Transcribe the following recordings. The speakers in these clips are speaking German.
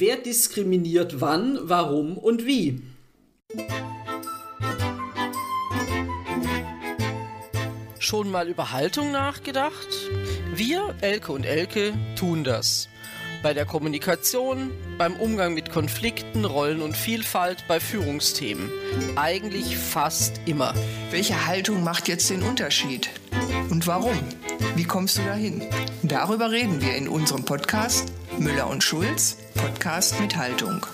Wer diskriminiert wann, warum und wie? Schon mal über Haltung nachgedacht? Wir, Elke und Elke, tun das. Bei der Kommunikation, beim Umgang mit Konflikten, Rollen und Vielfalt, bei Führungsthemen. Eigentlich fast immer. Welche Haltung macht jetzt den Unterschied? Und warum? Wie kommst du dahin? Darüber reden wir in unserem Podcast Müller und Schulz, Podcast mit Haltung.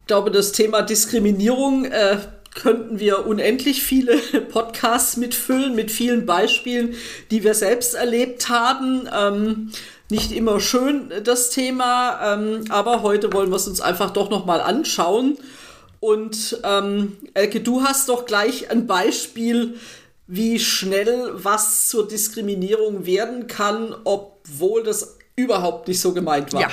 Ich glaube, das Thema Diskriminierung äh, könnten wir unendlich viele Podcasts mitfüllen, mit vielen Beispielen, die wir selbst erlebt haben. Ähm, nicht immer schön das Thema, ähm, aber heute wollen wir es uns einfach doch nochmal anschauen. Und ähm, Elke, du hast doch gleich ein Beispiel wie schnell was zur Diskriminierung werden kann, obwohl das überhaupt nicht so gemeint war. Ja,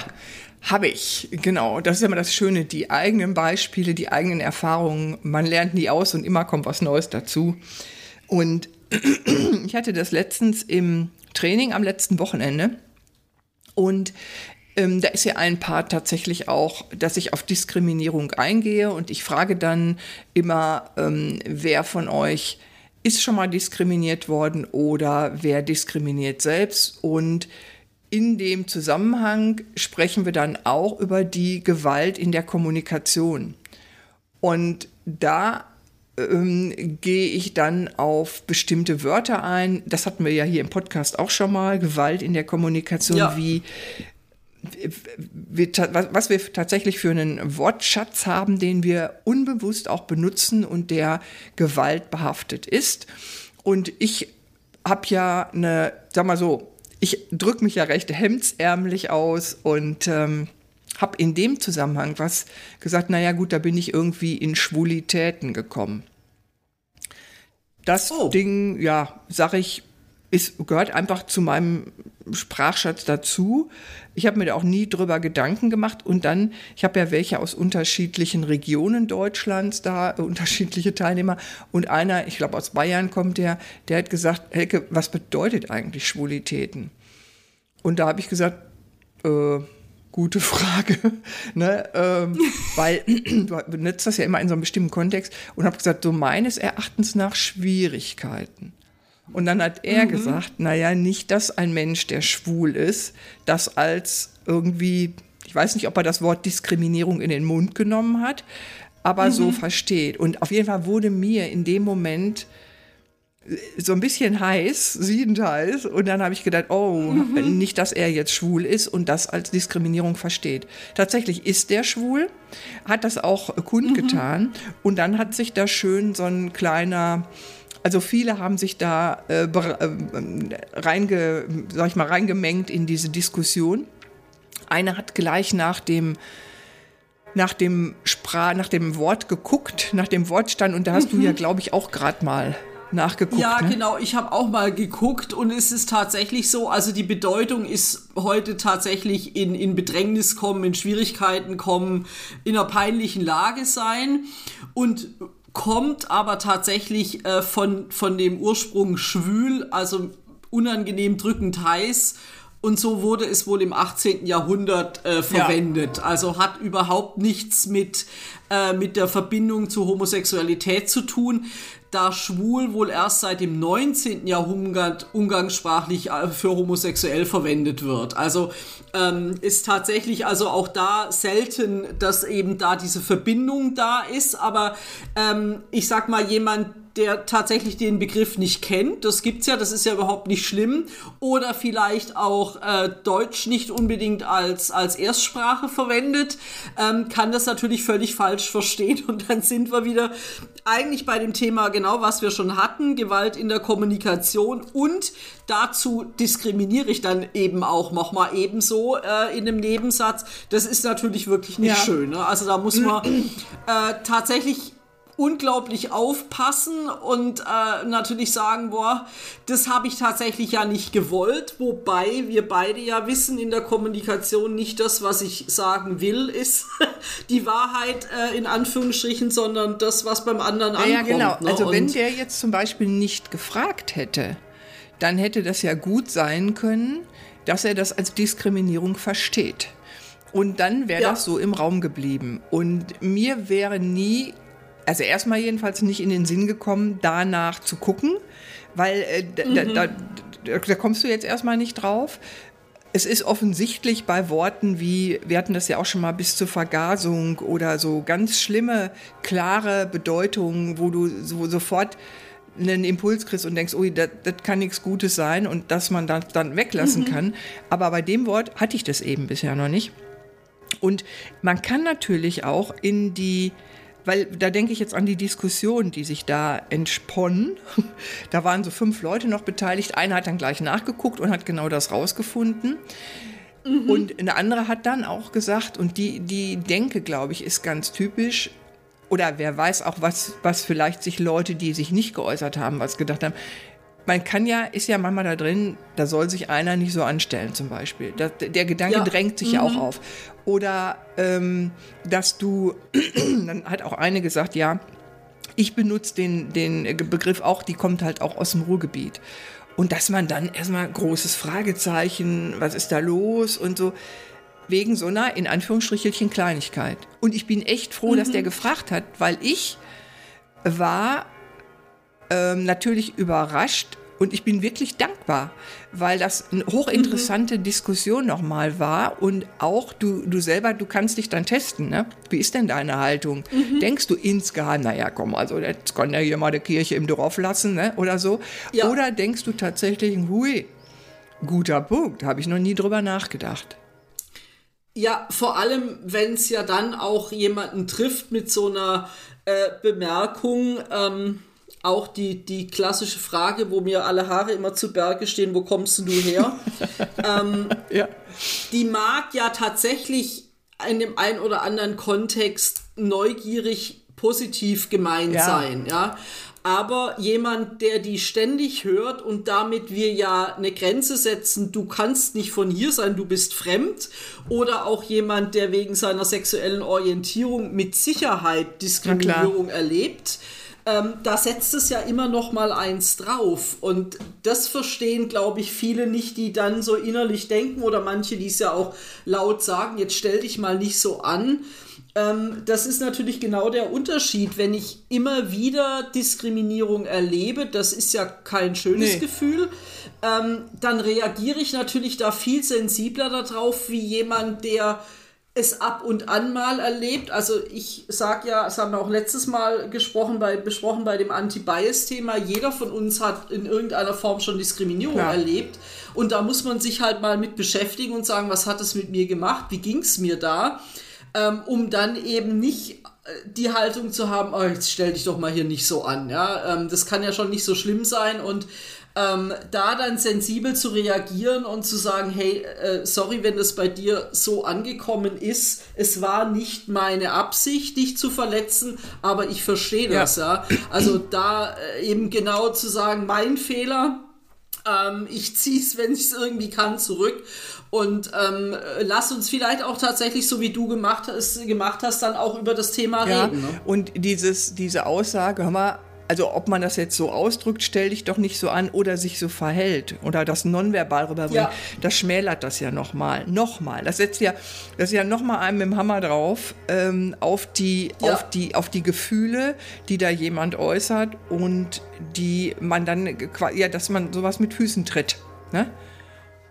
habe ich, genau. Das ist immer das Schöne, die eigenen Beispiele, die eigenen Erfahrungen, man lernt nie aus und immer kommt was Neues dazu. Und ich hatte das letztens im Training am letzten Wochenende und ähm, da ist ja ein Part tatsächlich auch, dass ich auf Diskriminierung eingehe und ich frage dann immer, ähm, wer von euch ist schon mal diskriminiert worden oder wer diskriminiert selbst. Und in dem Zusammenhang sprechen wir dann auch über die Gewalt in der Kommunikation. Und da ähm, gehe ich dann auf bestimmte Wörter ein. Das hatten wir ja hier im Podcast auch schon mal. Gewalt in der Kommunikation, ja. wie was wir tatsächlich für einen Wortschatz haben, den wir unbewusst auch benutzen und der gewaltbehaftet ist. Und ich habe ja eine, sag mal so, ich drücke mich ja recht hemdsärmlich aus und ähm, habe in dem Zusammenhang was gesagt, naja gut, da bin ich irgendwie in Schwulitäten gekommen. Das oh. Ding, ja, sag ich, ist, gehört einfach zu meinem Sprachschatz dazu. Ich habe mir da auch nie drüber Gedanken gemacht. Und dann, ich habe ja welche aus unterschiedlichen Regionen Deutschlands da, äh, unterschiedliche Teilnehmer. Und einer, ich glaube aus Bayern kommt der, der hat gesagt, Helke, was bedeutet eigentlich Schwulitäten? Und da habe ich gesagt, äh, gute Frage, ne? ähm, weil du benutzt das ja immer in so einem bestimmten Kontext und habe gesagt, so meines Erachtens nach Schwierigkeiten. Und dann hat er mhm. gesagt, naja, nicht, dass ein Mensch, der schwul ist, das als irgendwie, ich weiß nicht, ob er das Wort Diskriminierung in den Mund genommen hat, aber mhm. so versteht. Und auf jeden Fall wurde mir in dem Moment äh, so ein bisschen heiß, siedend heiß. Und dann habe ich gedacht, oh, mhm. nicht, dass er jetzt schwul ist und das als Diskriminierung versteht. Tatsächlich ist der schwul, hat das auch kundgetan. Mhm. Und dann hat sich da schön so ein kleiner also viele haben sich da äh, äh, reinge, sag ich mal, reingemengt in diese Diskussion. Einer hat gleich nach dem nach dem Sprach, nach dem Wort geguckt, nach dem Wortstand und da hast mhm. du ja, glaube ich, auch gerade mal nachgeguckt. Ja, ne? genau. Ich habe auch mal geguckt und es ist tatsächlich so, also die Bedeutung ist heute tatsächlich in, in Bedrängnis kommen, in Schwierigkeiten kommen, in einer peinlichen Lage sein. Und kommt aber tatsächlich äh, von, von dem Ursprung schwül, also unangenehm drückend heiß. Und so wurde es wohl im 18. Jahrhundert äh, verwendet. Ja. Also hat überhaupt nichts mit, äh, mit der Verbindung zur Homosexualität zu tun da schwul wohl erst seit dem 19. Jahrhundert umgangssprachlich äh, für homosexuell verwendet wird. Also ähm, ist tatsächlich also auch da selten, dass eben da diese Verbindung da ist. Aber ähm, ich sag mal, jemand, der tatsächlich den Begriff nicht kennt, das gibt's ja, das ist ja überhaupt nicht schlimm, oder vielleicht auch äh, Deutsch nicht unbedingt als, als Erstsprache verwendet, ähm, kann das natürlich völlig falsch verstehen und dann sind wir wieder eigentlich bei dem Thema genau, was wir schon hatten, Gewalt in der Kommunikation und dazu diskriminiere ich dann eben auch nochmal ebenso äh, in dem Nebensatz. Das ist natürlich wirklich nicht ja. schön. Ne? Also da muss man äh, tatsächlich unglaublich aufpassen und äh, natürlich sagen, boah, das habe ich tatsächlich ja nicht gewollt, wobei wir beide ja wissen in der Kommunikation nicht das, was ich sagen will, ist die Wahrheit äh, in Anführungsstrichen, sondern das, was beim anderen ankommt. Ja, genau. Ne? Also wenn der jetzt zum Beispiel nicht gefragt hätte, dann hätte das ja gut sein können, dass er das als Diskriminierung versteht. Und dann wäre Ja. das so im Raum geblieben. Und mir wäre nie, also erstmal jedenfalls nicht in den Sinn gekommen, danach zu gucken, weil äh, da, da, da, da, da kommst du jetzt erstmal nicht drauf. Es ist offensichtlich bei Worten wie, wir hatten das ja auch schon mal bis zur Vergasung oder so ganz schlimme, klare Bedeutungen, wo du so, sofort einen Impuls kriegst und denkst, ui, das das kann nichts Gutes sein und dass man das dann weglassen kann. Aber bei dem Wort hatte ich das eben bisher noch nicht. Und man kann natürlich auch in die, weil da denke ich jetzt an die Diskussion, die sich da entsponnen. Da waren so fünf Leute noch beteiligt. Einer hat dann gleich nachgeguckt und hat genau das rausgefunden. Und eine andere hat dann auch gesagt, und die, die Denke, glaube ich, ist ganz typisch, oder wer weiß auch, was, was vielleicht sich Leute, die sich nicht geäußert haben, was gedacht haben. Man kann ja, ist ja manchmal da drin, da soll sich einer nicht so anstellen zum Beispiel. Das, der Gedanke Ja. drängt sich ja auch auf. Oder ähm, dass du, dann hat auch eine gesagt, ja, ich benutze den, den Begriff auch, die kommt halt auch aus dem Ruhrgebiet. Und dass man dann erstmal großes Fragezeichen, was ist da los und so, wegen so einer, in Anführungsstrichelchen, Kleinigkeit. Und ich bin echt froh, dass der gefragt hat, weil ich war ähm, natürlich überrascht und ich bin wirklich dankbar, weil das eine hochinteressante Diskussion nochmal war und auch du, du selber, du kannst dich dann testen, ne? Wie ist denn deine Haltung? Denkst du insgeheim, naja, komm, also jetzt kann ja hier mal die Kirche im Dorf lassen, ne? Oder so? Ja. Oder denkst du tatsächlich, hui, guter Punkt, habe ich noch nie drüber nachgedacht. Ja, vor allem, wenn es ja dann auch jemanden trifft mit so einer äh, Bemerkung, ähm, auch die, die klassische Frage, wo mir alle Haare immer zu Berge stehen, wo kommst du her? Ja. die mag ja tatsächlich in dem einen oder anderen Kontext neugierig positiv gemeint Ja. sein, ja. Aber jemand, der die ständig hört und damit wir ja eine Grenze setzen, du kannst nicht von hier sein, du bist fremd, oder auch jemand, der wegen seiner sexuellen Orientierung mit Sicherheit Diskriminierung erlebt, ähm, da setzt es ja immer noch mal eins drauf. Und das verstehen, glaube ich, viele nicht, die dann so innerlich denken oder manche, die es ja auch laut sagen, jetzt stell dich mal nicht so an. Ähm, das ist natürlich genau der Unterschied, wenn ich immer wieder Diskriminierung erlebe, das ist ja kein schönes Nee. Gefühl, ähm, dann reagiere ich natürlich da viel sensibler darauf, wie jemand, der es ab und an mal erlebt. Also ich sage ja, das haben wir auch letztes Mal gesprochen bei, besprochen bei dem Anti-Bias-Thema, jeder von uns hat in irgendeiner Form schon Diskriminierung Klar. erlebt. Und da muss man sich halt mal mit beschäftigen und sagen, was hat es mit mir gemacht, wie ging es mir da, ähm, um dann eben nicht äh, die Haltung zu haben, oh, jetzt stell dich doch mal hier nicht so an. Ja? Ähm, das kann ja schon nicht so schlimm sein und ähm, da dann sensibel zu reagieren und zu sagen, hey, äh, sorry, wenn das bei dir so angekommen ist, es war nicht meine Absicht, dich zu verletzen, aber ich verstehe das, ja. Also da äh, eben genau zu sagen, mein Fehler, ähm, ich ziehe es, wenn ich es irgendwie kann, zurück. Und ähm, äh, lass uns vielleicht auch tatsächlich, so wie du gemacht hast, gemacht hast dann auch über das Thema Ja, reden. Ne? und dieses, diese Aussage, hör mal, also ob man das jetzt so ausdrückt, stell dich doch nicht so an oder sich so verhält oder das nonverbal rüberbringt, Ja. das schmälert das ja nochmal, nochmal. Das setzt ja, das ist ja nochmal einem mit dem Hammer drauf ähm, auf, die, Ja. auf, die, auf die Gefühle, die da jemand äußert und die man dann, ja, dass man sowas mit Füßen tritt. Ne?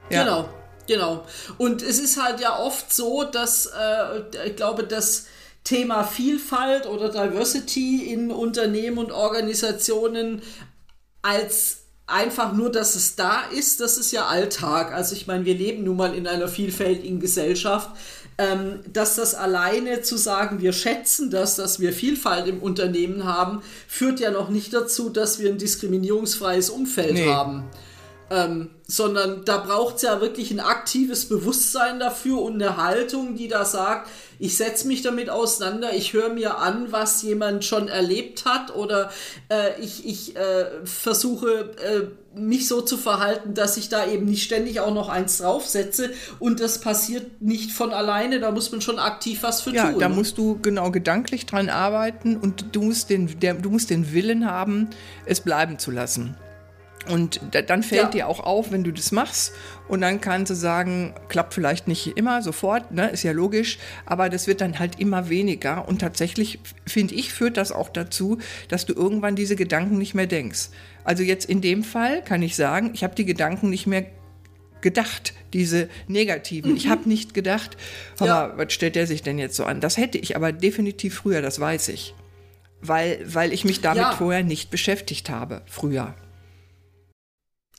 Ja. Genau, genau. Und es ist halt ja oft so, dass äh, ich glaube, das Thema Vielfalt oder Diversity in Unternehmen und Organisationen als einfach nur, dass es da ist, das ist ja Alltag. Also ich meine, wir leben nun mal in einer vielfältigen Gesellschaft. Ähm, dass das alleine zu sagen, wir schätzen das, dass wir Vielfalt im Unternehmen haben, führt ja noch nicht dazu, dass wir ein diskriminierungsfreies Umfeld Nee. haben. Ähm, sondern da braucht es ja wirklich ein aktives Bewusstsein dafür und eine Haltung, die da sagt, ich setze mich damit auseinander, ich höre mir an, was jemand schon erlebt hat oder äh, ich, ich äh, versuche äh, mich so zu verhalten, dass ich da eben nicht ständig auch noch eins draufsetze und das passiert nicht von alleine, da muss man schon aktiv was für Ja, tun. da ne? musst du genau gedanklich dran arbeiten und du musst den, der, du musst den Willen haben, es bleiben zu lassen. Und dann fällt ja. dir auch auf, wenn du das machst. Und dann kannst du sagen, klappt vielleicht nicht immer sofort, ne, ist ja logisch, aber das wird dann halt immer weniger. Und tatsächlich, finde ich, führt das auch dazu, dass du irgendwann diese Gedanken nicht mehr denkst. Also jetzt in dem Fall kann ich sagen, ich habe die Gedanken nicht mehr gedacht, diese negativen. Mhm. Ich habe nicht gedacht, ja. was stellt der sich denn jetzt so an? Das hätte ich aber definitiv früher, das weiß ich. Weil, weil ich mich damit ja. vorher nicht beschäftigt habe, früher.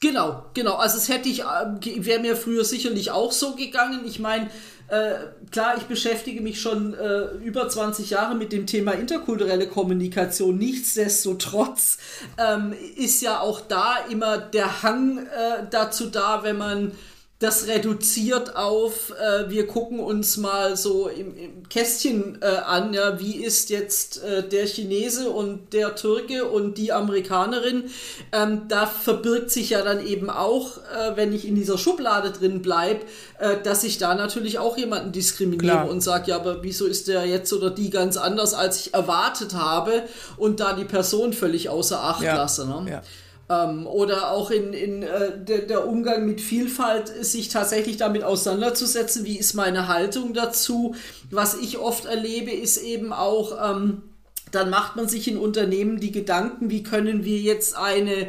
Genau, genau. Also es hätte ich, äh, wäre mir früher sicherlich auch so gegangen. Ich meine, äh, klar, ich beschäftige mich schon äh, über 20 Jahre mit dem Thema interkulturelle Kommunikation. Nichtsdestotrotz ähm, ist ja auch da immer der Hang äh, dazu da, wenn man das reduziert auf, äh, wir gucken uns mal so im, im Kästchen äh, an, ja, wie ist jetzt äh, der Chinese und der Türke und die Amerikanerin. Ähm, da verbirgt sich ja dann eben auch, äh, wenn ich in dieser Schublade drin bleibe, äh, dass ich da natürlich auch jemanden diskriminiere Klar. und sage, ja, aber wieso ist der jetzt oder die ganz anders, als ich erwartet habe und da die Person völlig außer Acht ja. lasse. Ne? Ja. Ähm, oder auch in, in äh, der, der, Umgang mit Vielfalt, sich tatsächlich damit auseinanderzusetzen, wie ist meine Haltung dazu. Was ich oft erlebe, ist eben auch, ähm, dann macht man sich in Unternehmen die Gedanken, wie können wir jetzt eine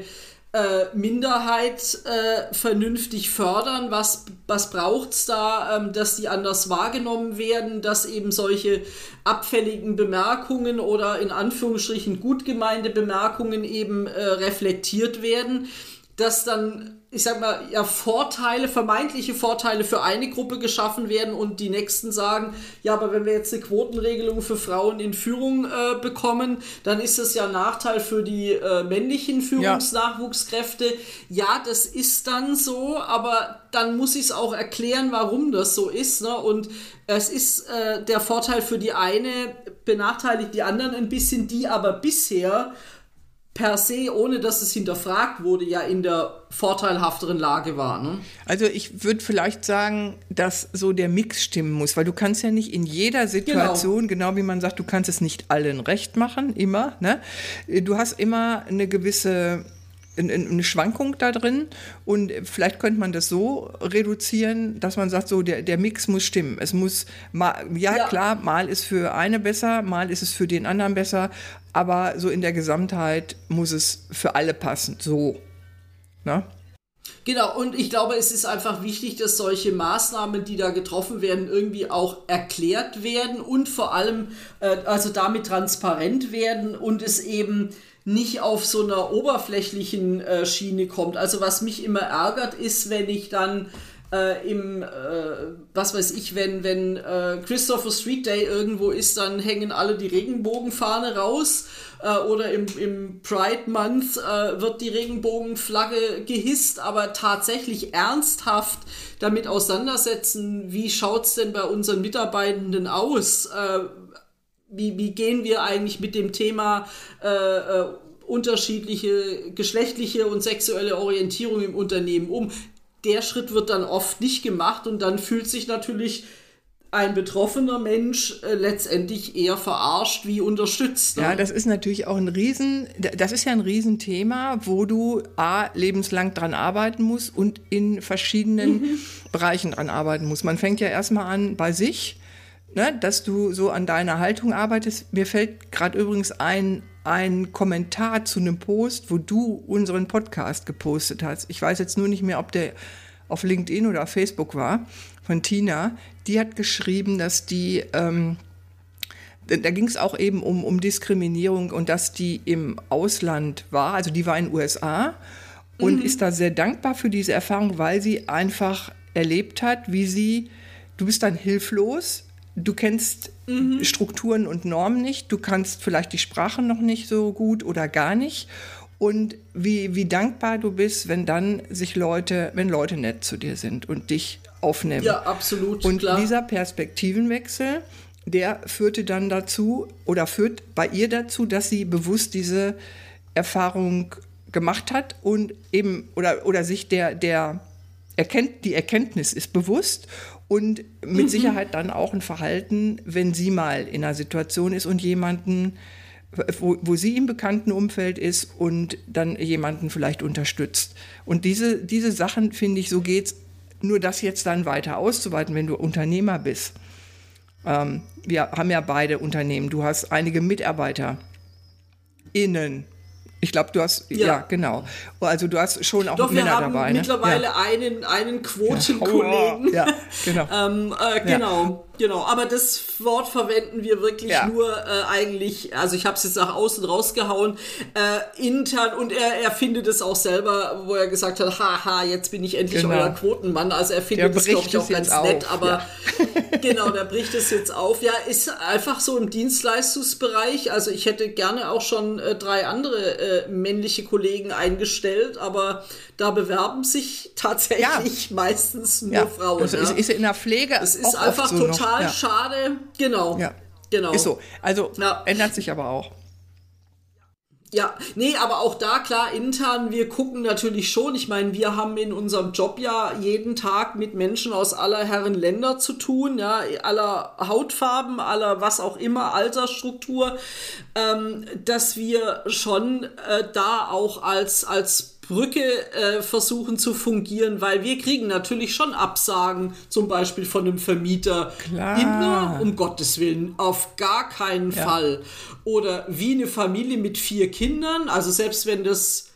äh, Minderheit äh, vernünftig fördern? Was, was braucht es da, ähm, dass die anders wahrgenommen werden, dass eben solche abfälligen Bemerkungen oder in Anführungsstrichen gut gemeinte Bemerkungen eben äh, reflektiert werden? dass dann, ich sag mal, ja, Vorteile, vermeintliche Vorteile für eine Gruppe geschaffen werden und die nächsten sagen, ja, aber wenn wir jetzt eine Quotenregelung für Frauen in Führung äh, bekommen, dann ist das ja ein Nachteil für die äh, männlichen Führungsnachwuchskräfte. Ja. ja, das ist dann so, aber dann muss ich es auch erklären, warum das so ist. Ne? Und es ist äh, der Vorteil für die eine, benachteiligt die anderen ein bisschen, die aber bisher per se, ohne dass es hinterfragt wurde, ja in der vorteilhafteren Lage war. Ne? Also ich würde vielleicht sagen, dass so der Mix stimmen muss, weil du kannst ja nicht in jeder Situation, genau, genau wie man sagt, du kannst es nicht allen recht machen, immer. Ne? Du hast immer eine gewisse eine Schwankung da drin und vielleicht könnte man das so reduzieren, dass man sagt, so der, der Mix muss stimmen. Es muss mal, ja, ja, klar, mal ist für eine besser, mal ist es für den anderen besser, aber so in der Gesamtheit muss es für alle passen. So. Ne? Genau, und ich glaube, es ist einfach wichtig, dass solche Maßnahmen, die da getroffen werden, irgendwie auch erklärt werden und vor allem äh, also damit transparent werden und es eben nicht auf so einer oberflächlichen äh, Schiene kommt. Also was mich immer ärgert, ist, wenn ich dann äh, im, äh, was weiß ich, wenn, wenn äh, Christopher Street Day irgendwo ist, dann hängen alle die Regenbogenfahne raus äh, oder im, im Pride Month äh, wird die Regenbogenflagge gehisst, aber tatsächlich ernsthaft damit auseinandersetzen, wie schaut es denn bei unseren Mitarbeitenden aus? Wie, wie gehen wir eigentlich mit dem Thema äh, äh, unterschiedliche geschlechtliche und sexuelle Orientierung im Unternehmen um? Der Schritt wird dann oft nicht gemacht und dann fühlt sich natürlich ein betroffener Mensch äh, letztendlich eher verarscht wie unterstützt. Ne? Ja, das ist natürlich auch ein Riesen, das ist ja ein Riesenthema, wo du A, lebenslang dran arbeiten musst und in verschiedenen mhm. Bereichen dran arbeiten musst. Man fängt ja erstmal an bei sich ne, dass du so an deiner Haltung arbeitest. Mir fällt gerade übrigens ein, ein Kommentar zu einem Post, wo du unseren Podcast gepostet hast. Ich weiß jetzt nur nicht mehr, ob der auf LinkedIn oder auf Facebook war, von Tina. Die hat geschrieben, dass die, ähm, da ging es auch eben um, um Diskriminierung und dass die im Ausland war, also die war in den USA und mhm. ist da sehr dankbar für diese Erfahrung, weil sie einfach erlebt hat, wie sie, du bist dann hilflos, du kennst mhm. Strukturen und Normen nicht, du kannst vielleicht die Sprache noch nicht so gut oder gar nicht. Und wie, wie dankbar du bist, wenn dann sich Leute, wenn Leute nett zu dir sind und dich aufnehmen. Ja, absolut. Und klar. dieser Perspektivenwechsel, der führte dann dazu oder führt bei ihr dazu, dass sie bewusst diese Erfahrung gemacht hat und eben oder, oder sich der, der erkennt, die Erkenntnis ist bewusst und mit mhm. Sicherheit dann auch ein Verhalten, wenn sie mal in einer Situation ist und jemanden wo, wo sie im bekannten Umfeld ist und dann jemanden vielleicht unterstützt. Und diese, diese Sachen, finde ich, so geht's. Nur das jetzt dann weiter auszuweiten, wenn du Unternehmer bist. Ähm, wir haben ja beide Unternehmen. Du hast einige Mitarbeiter innen. Ich glaube, du hast, ja. ja. genau. Also du hast schon auch Doch, Männer dabei. Wir haben mittlerweile ja. einen, einen Quotenkollegen. Ja, genau. ähm, äh, genau. Genau, aber das Wort verwenden wir wirklich nur äh, eigentlich, also ich habe es jetzt nach außen rausgehauen, äh, intern und er, er findet es auch selber, wo er gesagt hat, haha, jetzt bin ich endlich genau. euer Quotenmann. Also er findet es, glaube ich, auch ganz auf. nett, aber. Genau, der bricht es jetzt auf. Ja, ist einfach so im Dienstleistungsbereich. Also ich hätte gerne auch schon äh, drei andere äh, männliche Kollegen eingestellt, aber da bewerben sich tatsächlich ja. meistens nur Frauen. Das ist, ist in der Pflege. Es ist einfach so total ja. schade. Genau. Ja. Genau. Ist so. Also ja. ändert sich aber auch. Ja, nee, aber auch da klar intern, wir gucken natürlich schon. Ich meine, wir haben in unserem Job ja jeden Tag mit Menschen aus aller Herren Länder zu tun, ja, aller Hautfarben, aller was auch immer, Altersstruktur, ähm, dass wir schon äh, da auch als, als Brücke äh, versuchen zu fungieren, weil wir kriegen natürlich schon Absagen, zum Beispiel von einem Vermieter. Klar. Immer, um Gottes Willen, auf gar keinen ja. Fall. Oder wie eine Familie mit vier Kindern, also selbst wenn das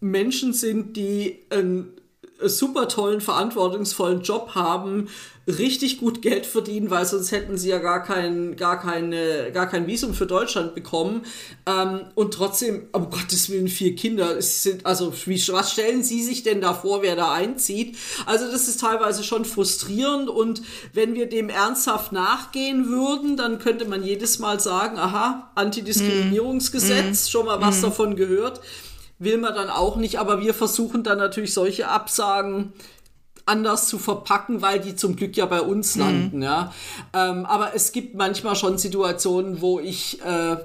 Menschen sind, die einen super tollen, verantwortungsvollen Job haben, richtig gut Geld verdienen, weil sonst hätten sie ja gar kein, gar keine, gar kein Visum für Deutschland bekommen. Ähm, und trotzdem, um Gottes Willen, vier Kinder. Sind, also, wie, was stellen Sie sich denn da vor, wer da einzieht? Also, das ist teilweise schon frustrierend. Und wenn wir dem ernsthaft nachgehen würden, dann könnte man jedes Mal sagen, aha, Antidiskriminierungsgesetz, mm. schon mal was mm. davon gehört. Will man dann auch nicht, aber wir versuchen dann natürlich solche Absagen anders zu verpacken, weil die zum Glück ja bei uns mhm. landen, ja. Ähm, aber es gibt manchmal schon Situationen, wo ich äh,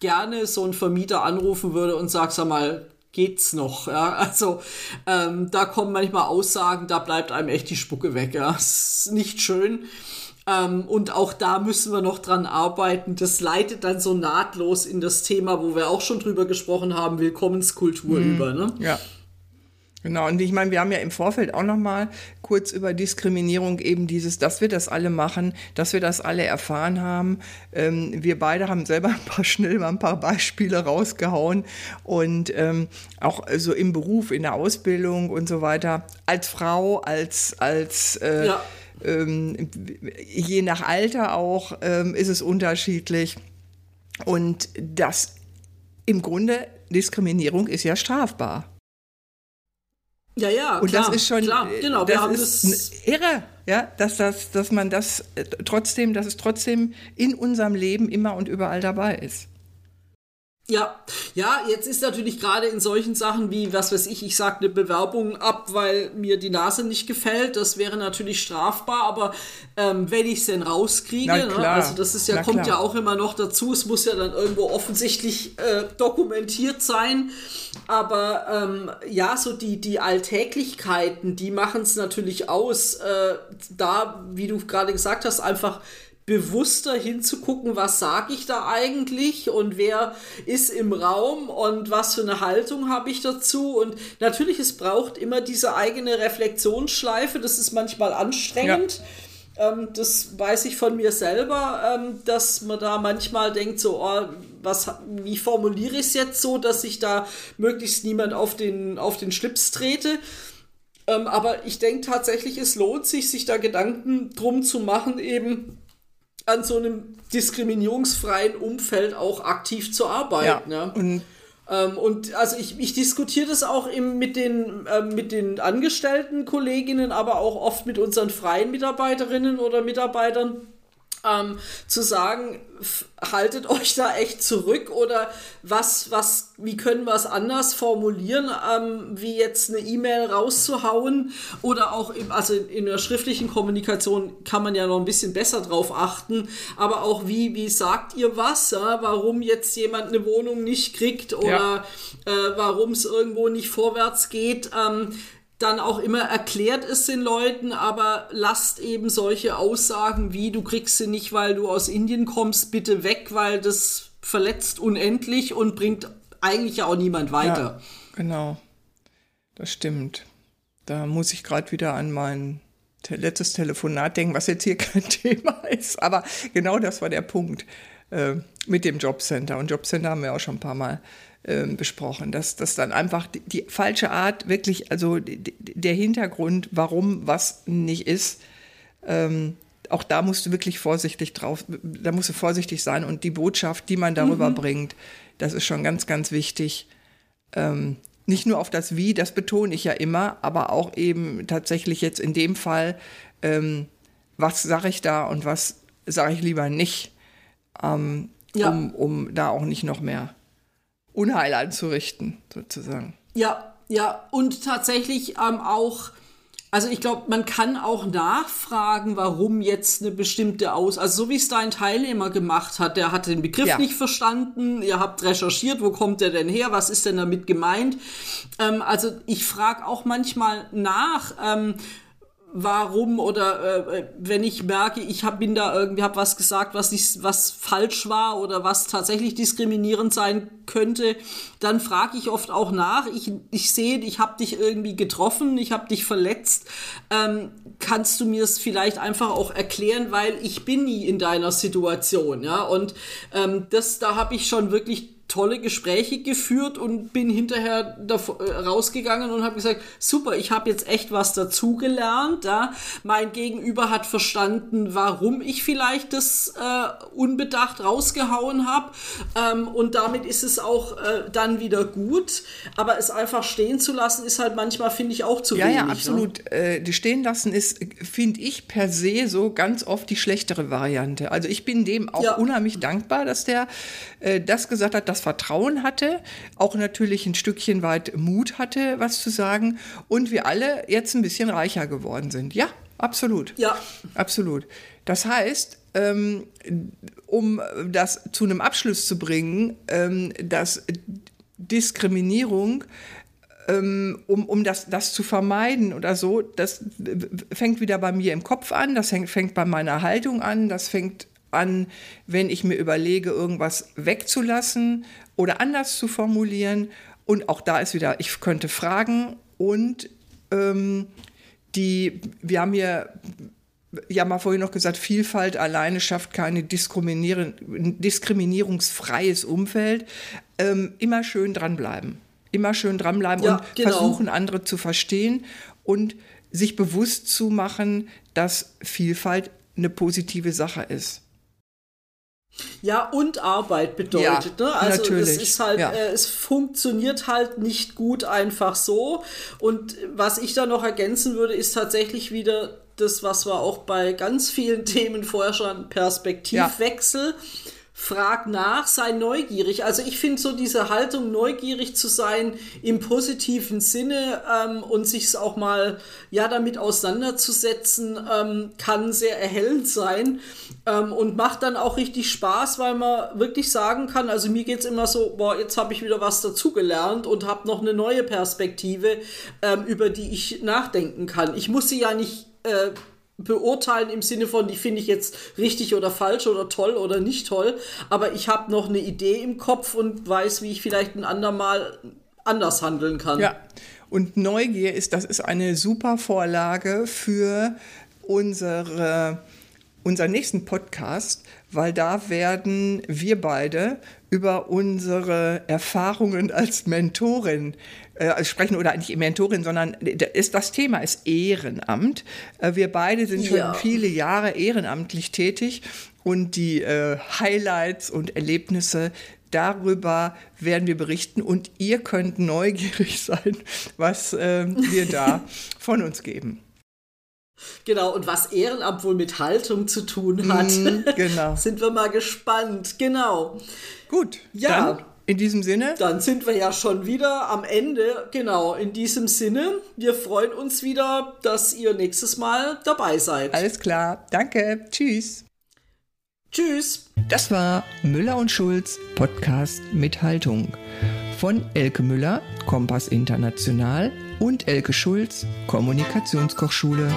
gerne so einen Vermieter anrufen würde und sag, sag mal, geht's noch, ja. Also ähm, da kommen manchmal Aussagen, da bleibt einem echt die Spucke weg, ja. Das ist nicht schön. Ähm, und auch da müssen wir noch dran arbeiten. Das leitet dann so nahtlos in das Thema, wo wir auch schon drüber gesprochen haben, Willkommenskultur mhm. über. Ne? Ja. Genau, und ich meine, wir haben ja im Vorfeld auch noch mal kurz über Diskriminierung eben dieses, dass wir das alle machen, dass wir das alle erfahren haben. Ähm, wir beide haben selber ein paar schnell mal ein paar Beispiele rausgehauen und ähm, auch so im Beruf, in der Ausbildung und so weiter. Als Frau, als als äh, ja. Ähm, je nach Alter auch ähm, ist es unterschiedlich und das im Grunde Diskriminierung ist ja strafbar. Ja, ja, und klar, das ist schon, klar, genau, das wir ist das irre, ja, dass das, dass man das äh, trotzdem, dass es trotzdem in unserem Leben immer und überall dabei ist. Ja, ja, jetzt ist natürlich gerade in solchen Sachen wie, was weiß ich, ich sage eine Bewerbung ab, weil mir die Nase nicht gefällt, das wäre natürlich strafbar, aber ähm, wenn ich es denn rauskriege, ne, also das ist ja, kommt ja auch immer noch dazu, es muss ja dann irgendwo offensichtlich äh, dokumentiert sein, aber ähm, ja, so die, die Alltäglichkeiten, die machen es natürlich aus, äh, da, wie du gerade gesagt hast, einfach bewusster hinzugucken, was sage ich da eigentlich und wer ist im Raum und was für eine Haltung habe ich dazu. Und natürlich, es braucht immer diese eigene Reflexionsschleife, das ist manchmal anstrengend. Ja. Ähm, das weiß ich von mir selber, ähm, dass man da manchmal denkt, so, oh, was, wie formuliere ich es jetzt so, dass ich da möglichst niemand auf den, auf den Schlips trete. Ähm, aber ich denke tatsächlich, es lohnt sich, sich da Gedanken drum zu machen, eben an so einem diskriminierungsfreien Umfeld auch aktiv zu arbeiten. Ja. ja. Und ähm, und also ich, ich diskutiere das auch im, mit, den, äh, mit den angestellten Kolleginnen, aber auch oft mit unseren freien Mitarbeiterinnen oder Mitarbeitern ähm, zu sagen, haltet euch da echt zurück oder was, was, wie können wir es anders formulieren, ähm, wie jetzt eine E-Mail rauszuhauen oder auch im, also in, der schriftlichen Kommunikation kann man ja noch ein bisschen besser drauf achten, aber auch wie, wie sagt ihr was, ja? warum jetzt jemand eine Wohnung nicht kriegt oder ja. äh, warum es irgendwo nicht vorwärts geht. Ähm, dann auch immer erklärt es den Leuten, aber lasst eben solche Aussagen wie du kriegst sie nicht, weil du aus Indien kommst, bitte weg, weil das verletzt unendlich und bringt eigentlich ja auch niemand weiter. Ja, genau. Das stimmt. Da muss ich gerade wieder an mein te letztes Telefonat denken, was jetzt hier kein Thema ist. Aber genau das war der Punkt äh, mit dem Jobcenter. Und Jobcenter haben wir auch schon ein paar Mal besprochen, dass das dann einfach die, die, falsche Art, wirklich, also die, der Hintergrund, warum was nicht ist, ähm, auch da musst du wirklich vorsichtig drauf, da musst du vorsichtig sein und die Botschaft, die man darüber mhm. bringt, das ist schon ganz, ganz wichtig. Ähm, nicht nur auf das Wie, das betone ich ja immer, aber auch eben tatsächlich jetzt in dem Fall, ähm, was sage ich da und was sage ich lieber nicht, ähm, ja. um, um da auch nicht noch mehr Unheil anzurichten, sozusagen. Ja, ja, und tatsächlich ähm, auch also ich glaube, man kann auch nachfragen, warum jetzt eine bestimmte Aus... Also so wie es dein Teilnehmer gemacht hat, der hat den Begriff ja. nicht verstanden, ihr habt recherchiert, wo kommt der denn her, was ist denn damit gemeint? Ähm, also ich frage auch manchmal nach, ähm, warum oder äh, wenn ich merke, ich hab, bin da irgendwie hab was gesagt, was nicht, was falsch war oder was tatsächlich diskriminierend sein könnte, dann frage ich oft auch nach. Ich, ich sehe, ich habe dich irgendwie getroffen, ich habe dich verletzt. Ähm, kannst du mir es vielleicht einfach auch erklären, weil ich bin nie in deiner Situation, ja? Und ähm, das, da habe ich schon wirklich tolle Gespräche geführt und bin hinterher äh, rausgegangen und habe gesagt, super, ich habe jetzt echt was dazugelernt. Ja? Mein Gegenüber hat verstanden, warum ich vielleicht das äh, unbedacht rausgehauen habe. Ähm, und damit ist es auch äh, dann wieder gut. Aber es einfach stehen zu lassen, ist halt manchmal, finde ich, auch zu ja, wenig. Ja, ne? absolut. Ne? Äh, die stehen lassen ist, finde ich, per se so ganz oft die schlechtere Variante. Also ich bin dem auch ja. unheimlich dankbar, dass der äh, das gesagt hat, das Vertrauen hatte, auch natürlich ein Stückchen weit Mut hatte, was zu sagen und wir alle jetzt ein bisschen reicher geworden sind. Ja, absolut. Ja. Absolut. Das heißt, ähm, um das zu einem Abschluss zu bringen, ähm, dass Diskriminierung ähm, um, um das, das zu vermeiden oder so, das fängt wieder bei mir im Kopf an, das fängt bei meiner Haltung an, das fängt an, wenn ich mir überlege, irgendwas wegzulassen oder anders zu formulieren. Und auch da ist wieder, ich könnte fragen und ähm, die, wir haben hier ja mal vorhin noch gesagt, Vielfalt alleine schafft kein diskriminierungsfreies Umfeld. Ähm, immer schön dranbleiben. Immer schön dranbleiben ja, und genau. versuchen, andere zu verstehen und sich bewusst zu machen, dass Vielfalt eine positive Sache ist. Ja, und Arbeit bedeutet, ja, ne? Also natürlich. es ist halt, ja. äh, es funktioniert halt nicht gut einfach so. Und was ich da noch ergänzen würde, ist tatsächlich wieder das, was wir auch bei ganz vielen Themen vorher schon Perspektivwechsel. Ja frag nach, sei neugierig. Also ich finde so diese Haltung, neugierig zu sein im positiven Sinne ähm, und sich auch mal ja damit auseinanderzusetzen, ähm, kann sehr erhellend sein ähm, und macht dann auch richtig Spaß, weil man wirklich sagen kann, also mir geht es immer so, boah, jetzt habe ich wieder was dazugelernt und habe noch eine neue Perspektive, ähm, über die ich nachdenken kann. Ich muss sie ja nicht äh, beurteilen im Sinne von, die finde ich jetzt richtig oder falsch oder toll oder nicht toll, aber ich habe noch eine Idee im Kopf und weiß, wie ich vielleicht ein andermal anders handeln kann. Ja, und Neugier ist, das ist eine super Vorlage für unsere, unseren nächsten Podcast, weil da werden wir beide über unsere Erfahrungen als Mentorin äh, sprechen oder nicht Mentorin, sondern ist, das Thema ist Ehrenamt. Äh, wir beide sind schon ja. viele Jahre ehrenamtlich tätig und die äh, Highlights und Erlebnisse darüber werden wir berichten und ihr könnt neugierig sein, was äh, wir da von uns geben. Genau, und was Ehrenamt wohl mit Haltung zu tun hat. Mm, genau. Sind wir mal gespannt. Genau. Gut. Ja. Dann in diesem Sinne? Dann sind wir ja schon wieder am Ende. Genau, in diesem Sinne. Wir freuen uns wieder, dass ihr nächstes Mal dabei seid. Alles klar. Danke. Tschüss. Tschüss. Das war Müller und Schulz Podcast mit Haltung. Von Elke Müller, Kompass International und Elke Schulz, Kommunikationskochschule.